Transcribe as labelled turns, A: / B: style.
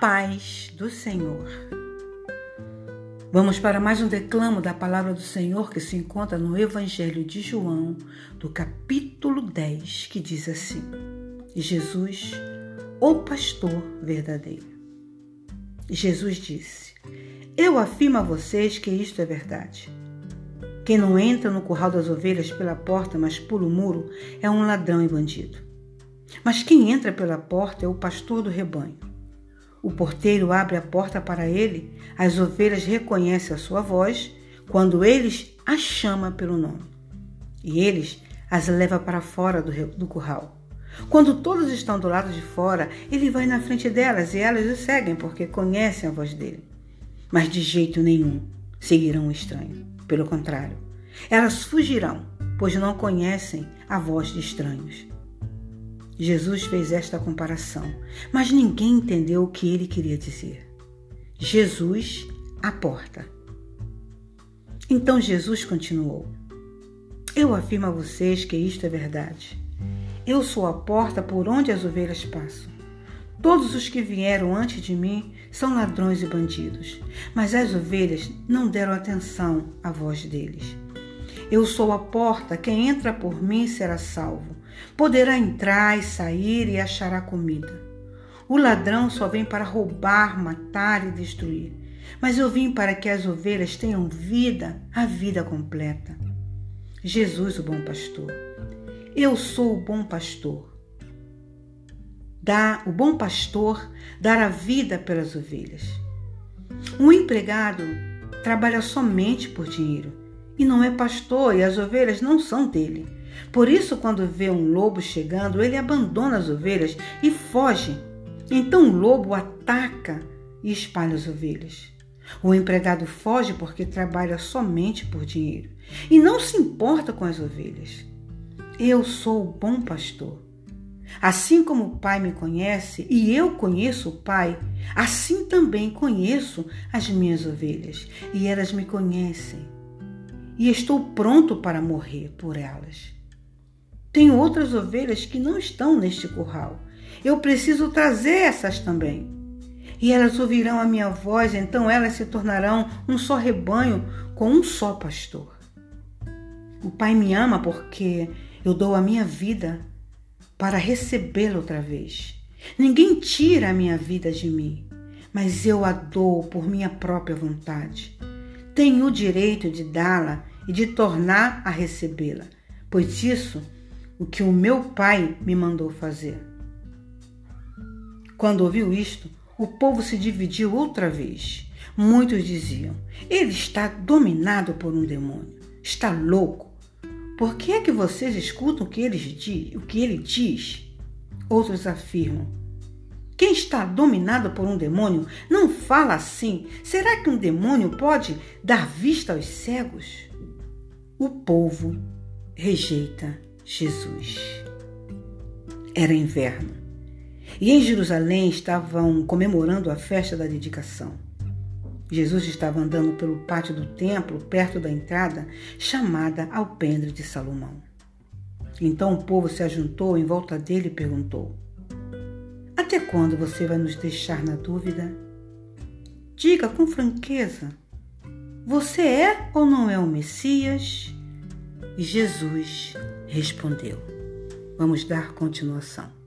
A: paz do Senhor. Vamos para mais um declamo da palavra do Senhor que se encontra no Evangelho de João, do capítulo 10, que diz assim: Jesus, o pastor verdadeiro. Jesus disse: Eu afirmo a vocês que isto é verdade. Quem não entra no curral das ovelhas pela porta, mas pula o muro, é um ladrão e bandido. Mas quem entra pela porta é o pastor do rebanho. O porteiro abre a porta para ele, as ovelhas reconhecem a sua voz quando eles a chama pelo nome. E eles as leva para fora do, do curral. Quando todos estão do lado de fora, ele vai na frente delas e elas o seguem porque conhecem a voz dele. Mas de jeito nenhum seguirão o estranho. Pelo contrário, elas fugirão, pois não conhecem a voz de estranhos. Jesus fez esta comparação, mas ninguém entendeu o que ele queria dizer. Jesus, a porta. Então Jesus continuou: Eu afirmo a vocês que isto é verdade. Eu sou a porta por onde as ovelhas passam. Todos os que vieram antes de mim são ladrões e bandidos, mas as ovelhas não deram atenção à voz deles. Eu sou a porta, quem entra por mim será salvo. Poderá entrar e sair e achará comida. O ladrão só vem para roubar, matar e destruir. Mas eu vim para que as ovelhas tenham vida, a vida completa. Jesus, o bom pastor. Eu sou o bom pastor. Dá o bom pastor dar a vida pelas ovelhas. Um empregado trabalha somente por dinheiro e não é pastor, e as ovelhas não são dele. Por isso, quando vê um lobo chegando, ele abandona as ovelhas e foge. Então o lobo ataca e espalha as ovelhas. O empregado foge porque trabalha somente por dinheiro e não se importa com as ovelhas. Eu sou o bom pastor. Assim como o Pai me conhece e eu conheço o Pai, assim também conheço as minhas ovelhas e elas me conhecem e estou pronto para morrer por elas. Tenho outras ovelhas que não estão neste curral. Eu preciso trazer essas também. E elas ouvirão a minha voz, então elas se tornarão um só rebanho com um só pastor. O Pai me ama porque eu dou a minha vida para recebê-la outra vez. Ninguém tira a minha vida de mim, mas eu a dou por minha própria vontade. Tenho o direito de dá-la e de tornar a recebê-la, pois isso o que o meu pai me mandou fazer. Quando ouviu isto, o povo se dividiu outra vez. Muitos diziam: Ele está dominado por um demônio, está louco. Por que é que vocês escutam o que, eles, o que ele diz? Outros afirmam: Quem está dominado por um demônio não fala assim. Será que um demônio pode dar vista aos cegos? O povo rejeita Jesus. Era inverno e em Jerusalém estavam comemorando a festa da dedicação. Jesus estava andando pelo pátio do templo, perto da entrada, chamada Alpendre de Salomão. Então o povo se ajuntou em volta dele e perguntou: Até quando você vai nos deixar na dúvida? Diga com franqueza você é ou não é o Messias? E Jesus respondeu. Vamos dar continuação.